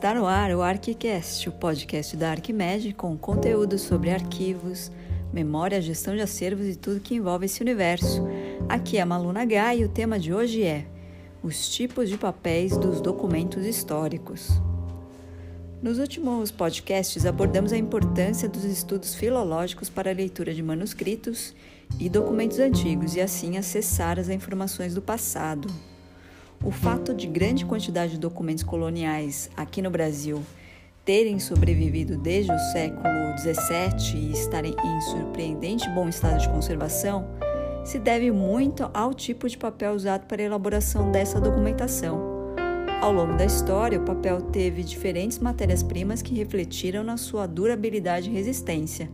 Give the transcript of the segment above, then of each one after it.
Está no ar o ArchiCast, o podcast da Arquimed com conteúdo sobre arquivos, memória, gestão de acervos e tudo que envolve esse universo. Aqui é a Maluna H e o tema de hoje é os tipos de papéis dos documentos históricos. Nos últimos podcasts abordamos a importância dos estudos filológicos para a leitura de manuscritos e documentos antigos e assim acessar as informações do passado. O fato de grande quantidade de documentos coloniais aqui no Brasil terem sobrevivido desde o século XVII e estarem em surpreendente bom estado de conservação se deve muito ao tipo de papel usado para a elaboração dessa documentação. Ao longo da história, o papel teve diferentes matérias-primas que refletiram na sua durabilidade e resistência.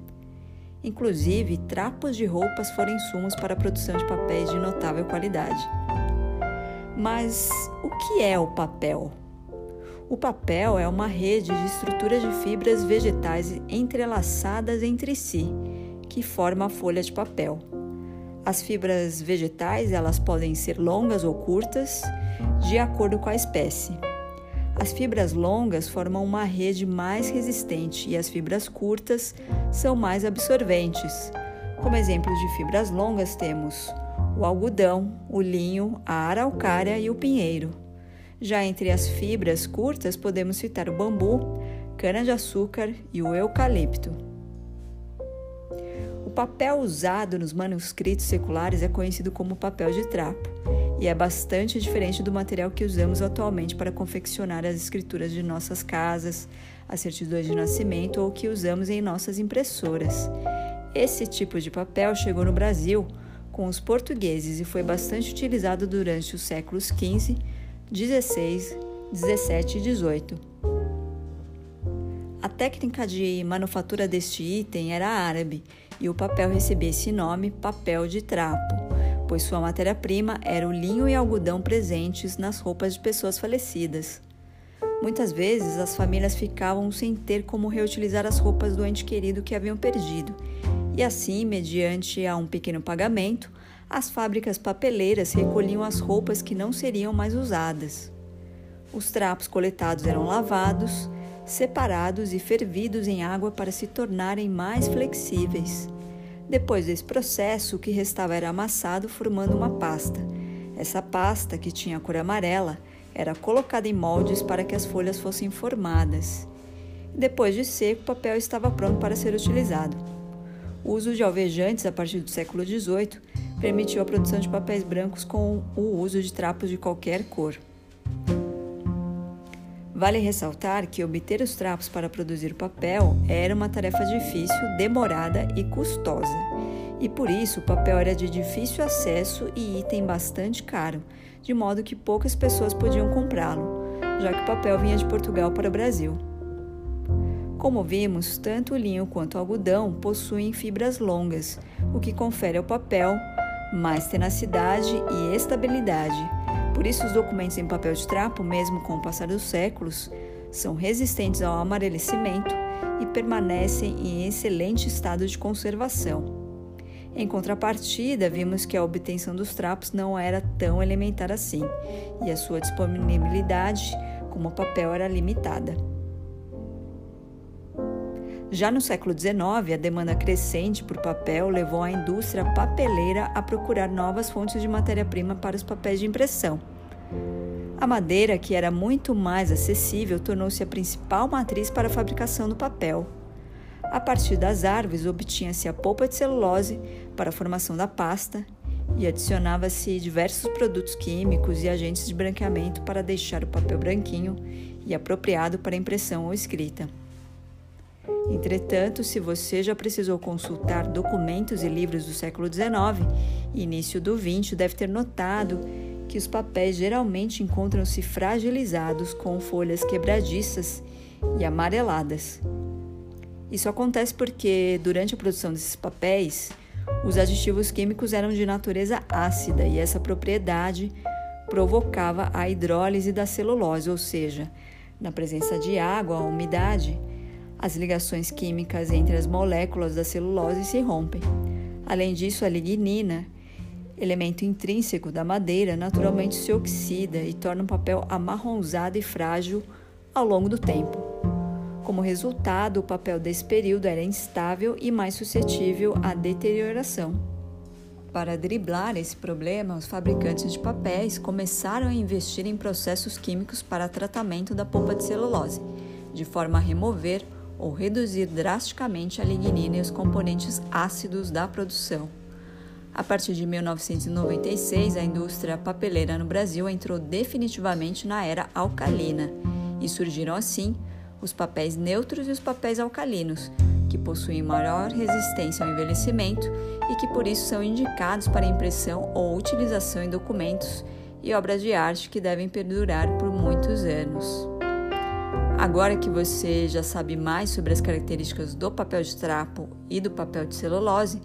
Inclusive, trapos de roupas foram insumos para a produção de papéis de notável qualidade. Mas o que é o papel? O papel é uma rede de estruturas de fibras vegetais entrelaçadas entre si, que forma a folha de papel. As fibras vegetais, elas podem ser longas ou curtas, de acordo com a espécie. As fibras longas formam uma rede mais resistente e as fibras curtas são mais absorventes. Como exemplos de fibras longas temos o algodão, o linho, a araucária e o pinheiro. Já entre as fibras curtas podemos citar o bambu, cana-de-açúcar e o eucalipto. O papel usado nos manuscritos seculares é conhecido como papel de trapo e é bastante diferente do material que usamos atualmente para confeccionar as escrituras de nossas casas, as certidões de nascimento ou que usamos em nossas impressoras. Esse tipo de papel chegou no Brasil com os portugueses e foi bastante utilizado durante os séculos XV, XVI, XVII e XVIII. A técnica de manufatura deste item era árabe e o papel recebia esse nome papel de trapo, pois sua matéria-prima era o linho e algodão presentes nas roupas de pessoas falecidas. Muitas vezes as famílias ficavam sem ter como reutilizar as roupas do ente querido que haviam perdido e assim, mediante a um pequeno pagamento, as fábricas papeleiras recolhiam as roupas que não seriam mais usadas. Os trapos coletados eram lavados, separados e fervidos em água para se tornarem mais flexíveis. Depois desse processo, o que restava era amassado, formando uma pasta. Essa pasta, que tinha cor amarela, era colocada em moldes para que as folhas fossem formadas. Depois de seco, o papel estava pronto para ser utilizado. O uso de alvejantes a partir do século XVIII permitiu a produção de papéis brancos com o uso de trapos de qualquer cor. Vale ressaltar que obter os trapos para produzir papel era uma tarefa difícil, demorada e custosa, e por isso o papel era de difícil acesso e item bastante caro, de modo que poucas pessoas podiam comprá-lo, já que o papel vinha de Portugal para o Brasil. Como vimos, tanto o linho quanto o algodão possuem fibras longas, o que confere ao papel mais tenacidade e estabilidade. Por isso, os documentos em papel de trapo, mesmo com o passar dos séculos, são resistentes ao amarelecimento e permanecem em excelente estado de conservação. Em contrapartida, vimos que a obtenção dos trapos não era tão elementar assim, e a sua disponibilidade como papel era limitada. Já no século XIX, a demanda crescente por papel levou a indústria papeleira a procurar novas fontes de matéria-prima para os papéis de impressão. A madeira, que era muito mais acessível, tornou-se a principal matriz para a fabricação do papel. A partir das árvores, obtinha-se a polpa de celulose para a formação da pasta e adicionava-se diversos produtos químicos e agentes de branqueamento para deixar o papel branquinho e apropriado para impressão ou escrita. Entretanto, se você já precisou consultar documentos e livros do século XIX e início do XX, deve ter notado que os papéis geralmente encontram-se fragilizados com folhas quebradiças e amareladas. Isso acontece porque, durante a produção desses papéis, os aditivos químicos eram de natureza ácida e essa propriedade provocava a hidrólise da celulose, ou seja, na presença de água, a umidade, as ligações químicas entre as moléculas da celulose se rompem. Além disso, a lignina, elemento intrínseco da madeira, naturalmente se oxida e torna o papel amarronzado e frágil ao longo do tempo. Como resultado, o papel desse período era instável e mais suscetível à deterioração. Para driblar esse problema, os fabricantes de papéis começaram a investir em processos químicos para tratamento da polpa de celulose, de forma a remover ou reduzir drasticamente a lignina e os componentes ácidos da produção. A partir de 1996, a indústria papeleira no Brasil entrou definitivamente na era alcalina e surgiram assim os papéis neutros e os papéis alcalinos, que possuem maior resistência ao envelhecimento e que por isso são indicados para impressão ou utilização em documentos e obras de arte que devem perdurar por muitos anos. Agora que você já sabe mais sobre as características do papel de trapo e do papel de celulose,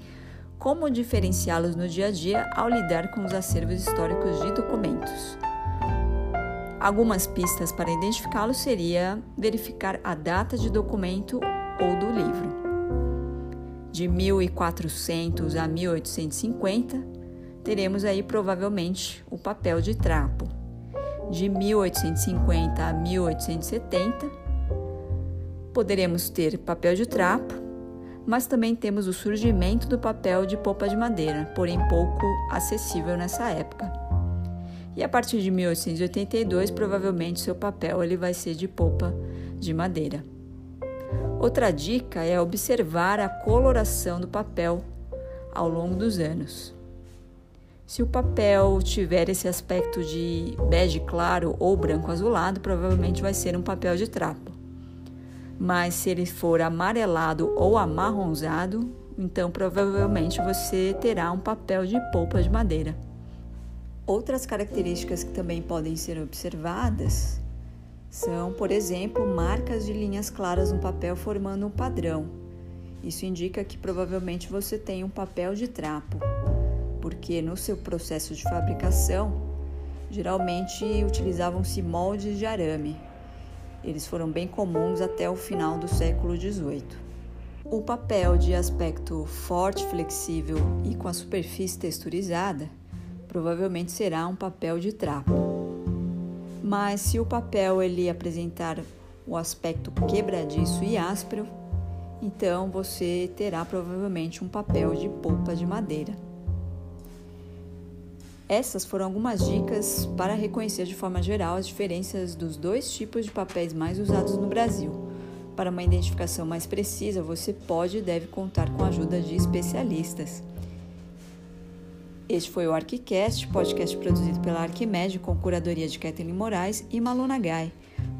como diferenciá-los no dia a dia ao lidar com os acervos históricos de documentos. Algumas pistas para identificá-los seria verificar a data de documento ou do livro. De 1400 a 1850, teremos aí provavelmente o papel de trapo. De 1850 a 1870, poderemos ter papel de trapo, mas também temos o surgimento do papel de polpa de madeira, porém pouco acessível nessa época e a partir de 1882 provavelmente seu papel ele vai ser de polpa de madeira. Outra dica é observar a coloração do papel ao longo dos anos. Se o papel tiver esse aspecto de bege claro ou branco azulado, provavelmente vai ser um papel de trapo. Mas se ele for amarelado ou amarronzado, então provavelmente você terá um papel de polpa de madeira. Outras características que também podem ser observadas são, por exemplo, marcas de linhas claras no papel formando um padrão. Isso indica que provavelmente você tem um papel de trapo, porque no seu processo de fabricação, geralmente utilizavam-se moldes de arame. Eles foram bem comuns até o final do século XVIII. O papel de aspecto forte, flexível e com a superfície texturizada provavelmente será um papel de trapo. Mas se o papel ele apresentar o aspecto quebradiço e áspero, então você terá provavelmente um papel de polpa de madeira. Essas foram algumas dicas para reconhecer de forma geral as diferenças dos dois tipos de papéis mais usados no Brasil. Para uma identificação mais precisa, você pode e deve contar com a ajuda de especialistas. Este foi o ArquiCast, podcast produzido pela Arquimed com curadoria de Kathleen Moraes e Maluna Gai.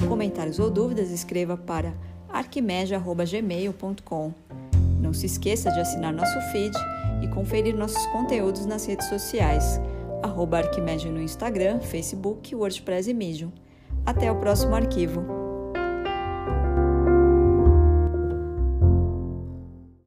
Comentários ou dúvidas, escreva para arquimed.gmail.com. Não se esqueça de assinar nosso feed e conferir nossos conteúdos nas redes sociais, arroba Arquimed no Instagram, Facebook, WordPress e Medium. Até o próximo arquivo.